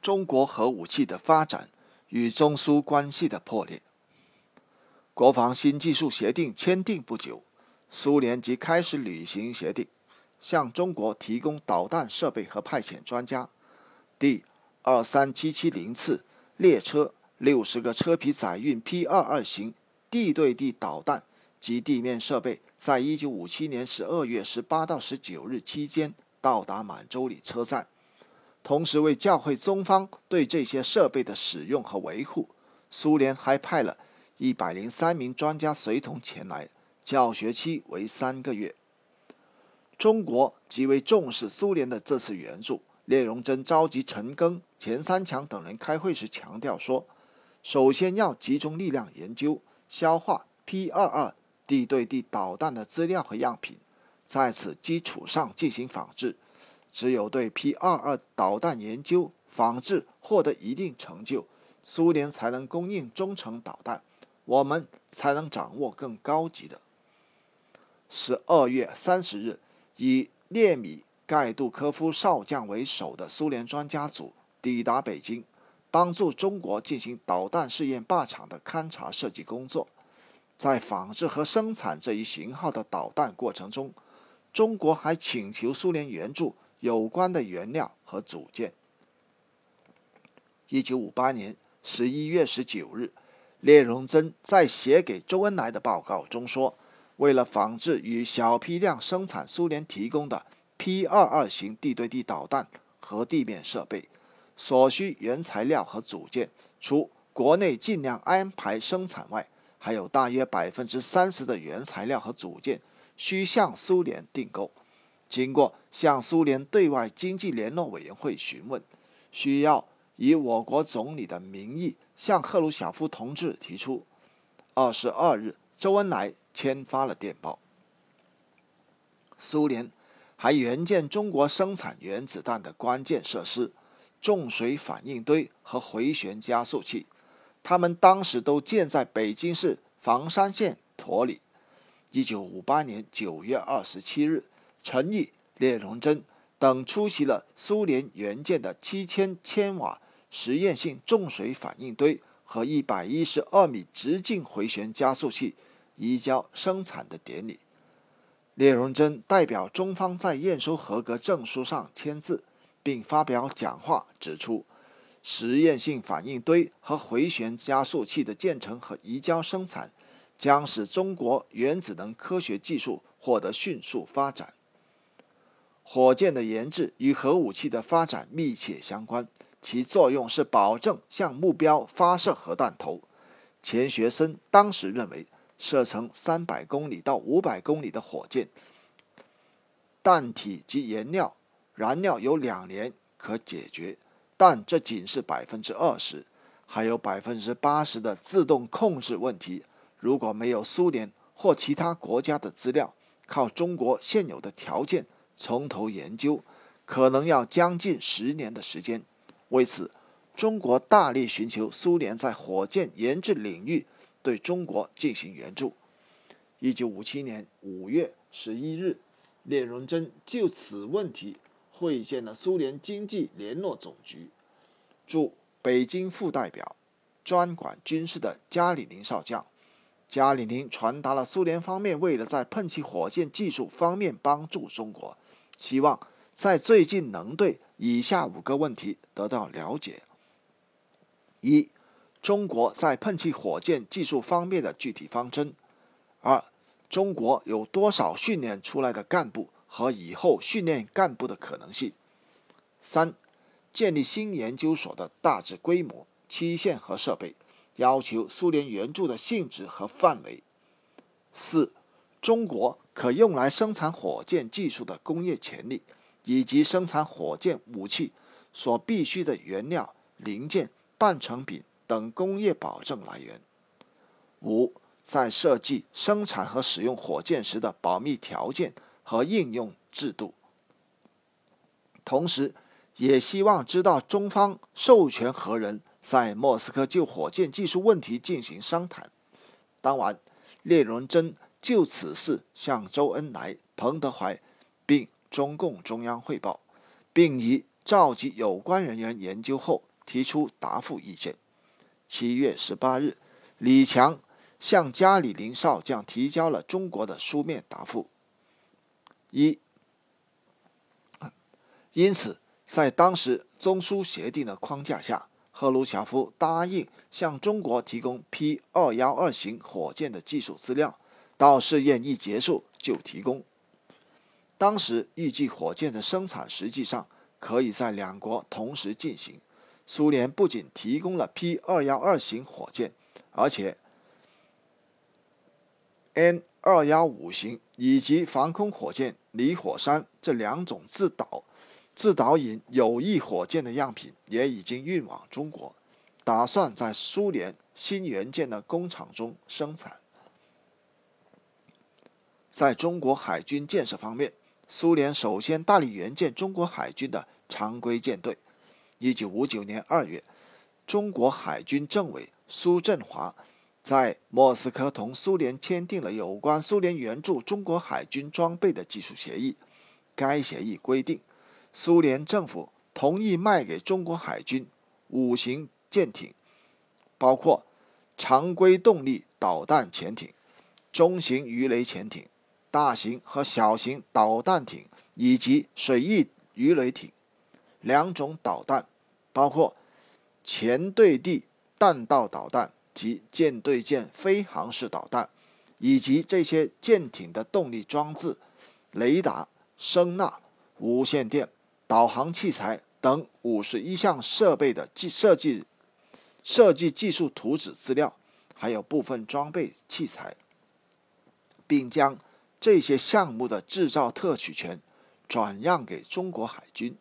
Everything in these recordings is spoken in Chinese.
中国核武器的发展与中苏关系的破裂。国防新技术协定签订不久，苏联即开始履行协定，向中国提供导弹设备和派遣专家。第二三七七零次列车六十个车皮载运 P 二二型地对地导弹及地面设备，在一九五七年十二月十八到十九日期间到达满洲里车站。同时，为教会中方对这些设备的使用和维护，苏联还派了。一百零三名专家随同前来，教学期为三个月。中国极为重视苏联的这次援助。聂荣臻召集陈赓、钱三强等人开会时强调说：“首先要集中力量研究、消化 P 二二地对地导弹的资料和样品，在此基础上进行仿制。只有对 P 二二导弹研究、仿制获得一定成就，苏联才能供应中程导弹。”我们才能掌握更高级的。十二月三十日，以列米盖杜科夫少将为首的苏联专家组抵达北京，帮助中国进行导弹试验靶场的勘察设计工作。在仿制和生产这一型号的导弹过程中，中国还请求苏联援助有关的原料和组件。一九五八年十一月十九日。聂荣臻在写给周恩来的报告中说：“为了仿制与小批量生产苏联提供的 P-22 型地对地导弹和地面设备所需原材料和组件，除国内尽量安排生产外，还有大约百分之三十的原材料和组件需向苏联订购。经过向苏联对外经济联络委员会询问，需要以我国总理的名义。”向赫鲁晓夫同志提出。二十二日，周恩来签发了电报。苏联还援建中国生产原子弹的关键设施——重水反应堆和回旋加速器，他们当时都建在北京市房山县坨里。一九五八年九月二十七日，陈毅、聂荣臻等出席了苏联援建的七千千瓦。实验性重水反应堆和一百一十二米直径回旋加速器移交生产的典礼，聂荣臻代表中方在验收合格证书上签字，并发表讲话，指出实验性反应堆和回旋加速器的建成和移交生产，将使中国原子能科学技术获得迅速发展。火箭的研制与核武器的发展密切相关。其作用是保证向目标发射核弹头。钱学森当时认为，射程三百公里到五百公里的火箭，弹体及燃料燃料有两年可解决，但这仅是百分之二十，还有百分之八十的自动控制问题。如果没有苏联或其他国家的资料，靠中国现有的条件从头研究，可能要将近十年的时间。为此，中国大力寻求苏联在火箭研制领域对中国进行援助。一九五七年五月十一日，聂荣臻就此问题会见了苏联经济联络总局驻北京副代表、专管军事的加里宁少将。加里宁传达了苏联方面为了在喷气火箭技术方面帮助中国，希望在最近能对。以下五个问题得到了解：一、中国在喷气火箭技术方面的具体方针；二、中国有多少训练出来的干部和以后训练干部的可能性；三、建立新研究所的大致规模、期限和设备，要求苏联援助的性质和范围；四、中国可用来生产火箭技术的工业潜力。以及生产火箭武器所必需的原料、零件、半成品等工业保证来源。五，在设计、生产和使用火箭时的保密条件和应用制度。同时，也希望知道中方授权何人在莫斯科就火箭技术问题进行商谈。当晚，聂荣臻就此事向周恩来、彭德怀，并。中共中央汇报，并以召集有关人员研究后提出答复意见。七月十八日，李强向加里宁少将提交了中国的书面答复。一，因此，在当时中苏协定的框架下，赫鲁晓夫答应向中国提供 P 二幺二型火箭的技术资料，到试验一结束就提供。当时预计火箭的生产实际上可以在两国同时进行。苏联不仅提供了 P 二幺二型火箭，而且 N 二幺五型以及防空火箭“离火山”这两种自导自导引有翼火箭的样品也已经运往中国，打算在苏联新元件的工厂中生产。在中国海军建设方面，苏联首先大力援建中国海军的常规舰队。一九五九年二月，中国海军政委苏振华在莫斯科同苏联签订了有关苏联援助中国海军装备的技术协议。该协议规定，苏联政府同意卖给中国海军五型舰艇，包括常规动力导弹潜艇、中型鱼雷潜艇、大型和小型导弹艇以及水翼鱼雷艇。两种导弹，包括前对地弹道导弹及舰对舰飞行式导弹，以及这些舰艇的动力装置、雷达、声呐、无线电、导航器材等五十一项设备的计设计设计技术图纸资料，还有部分装备器材，并将这些项目的制造特许权转让给中国海军。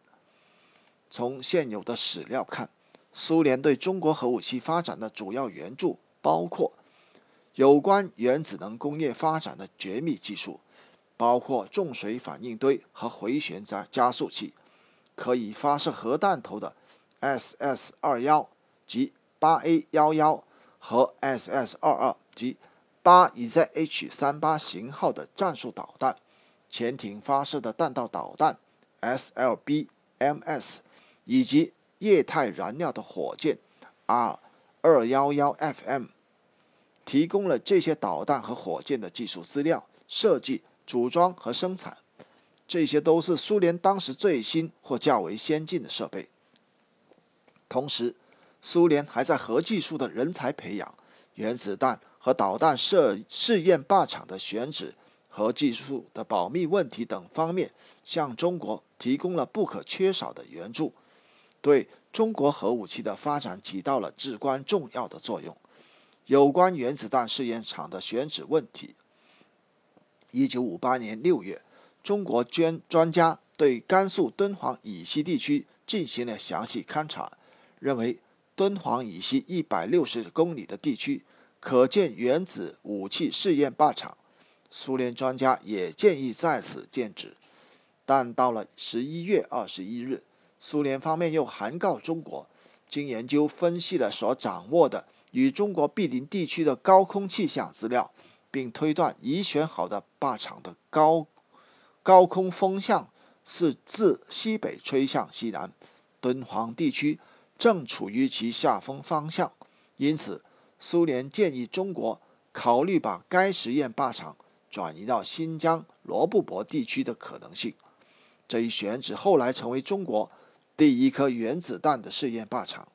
从现有的史料看，苏联对中国核武器发展的主要援助包括有关原子能工业发展的绝密技术，包括重水反应堆和回旋加加速器，可以发射核弹头的 SS 二幺及八 A 幺幺和 SS 二二及八 EZH 三八型号的战术导弹，潜艇发射的弹道导弹 SLBMS。以及液态燃料的火箭 R 二幺幺 FM，提供了这些导弹和火箭的技术资料、设计、组装和生产，这些都是苏联当时最新或较为先进的设备。同时，苏联还在核技术的人才培养、原子弹和导弹试试验靶场的选址、和技术的保密问题等方面，向中国提供了不可缺少的援助。对中国核武器的发展起到了至关重要的作用。有关原子弹试验场的选址问题，一九五八年六月，中国专专家对甘肃敦煌以西地区进行了详细勘察，认为敦煌以西一百六十公里的地区可建原子武器试验靶场。苏联专家也建议在此建址，但到了十一月二十一日。苏联方面又函告中国，经研究分析了所掌握的与中国毗邻地区的高空气象资料，并推断已选好的靶场的高高空风向是自西北吹向西南，敦煌地区正处于其下风方向，因此苏联建议中国考虑把该实验靶场转移到新疆罗布泊地区的可能性。这一选址后来成为中国。第一颗原子弹的试验靶场。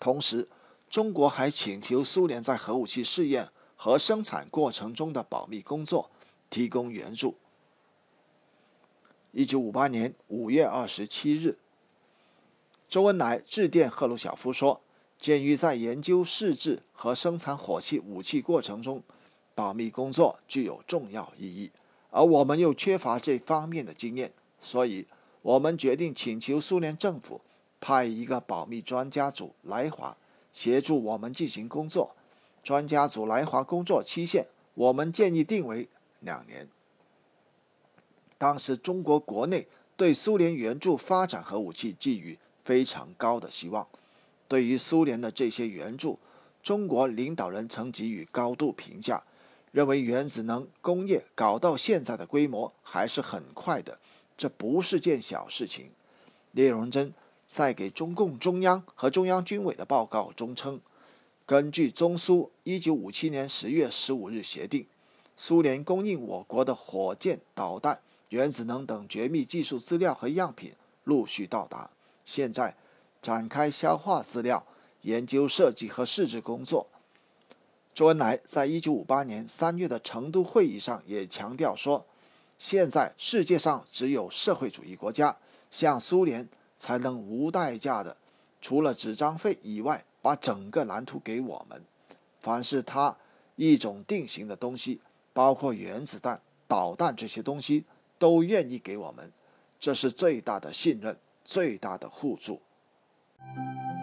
同时，中国还请求苏联在核武器试验和生产过程中的保密工作提供援助。一九五八年五月二十七日，周恩来致电赫鲁晓夫说：“鉴于在研究试制和生产火器武器过程中，保密工作具有重要意义，而我们又缺乏这方面的经验，所以。”我们决定请求苏联政府派一个保密专家组来华协助我们进行工作。专家组来华工作期限，我们建议定为两年。当时中国国内对苏联援助发展核武器寄予非常高的希望。对于苏联的这些援助，中国领导人曾给予高度评价，认为原子能工业搞到现在的规模还是很快的。这不是件小事情。聂荣臻在给中共中央和中央军委的报告中称，根据中苏1957年10月15日协定，苏联供应我国的火箭、导弹、原子能等绝密技术资料和样品陆续到达，现在展开消化资料、研究设计和试制工作。周恩来在一九五八年三月的成都会议上也强调说：“现在世界上只有社会主义国家，像苏联，才能无代价的，除了纸张费以外，把整个蓝图给我们。凡是他一种定型的东西，包括原子弹、导弹这些东西，都愿意给我们。这是最大的信任，最大的互助。” Thank you.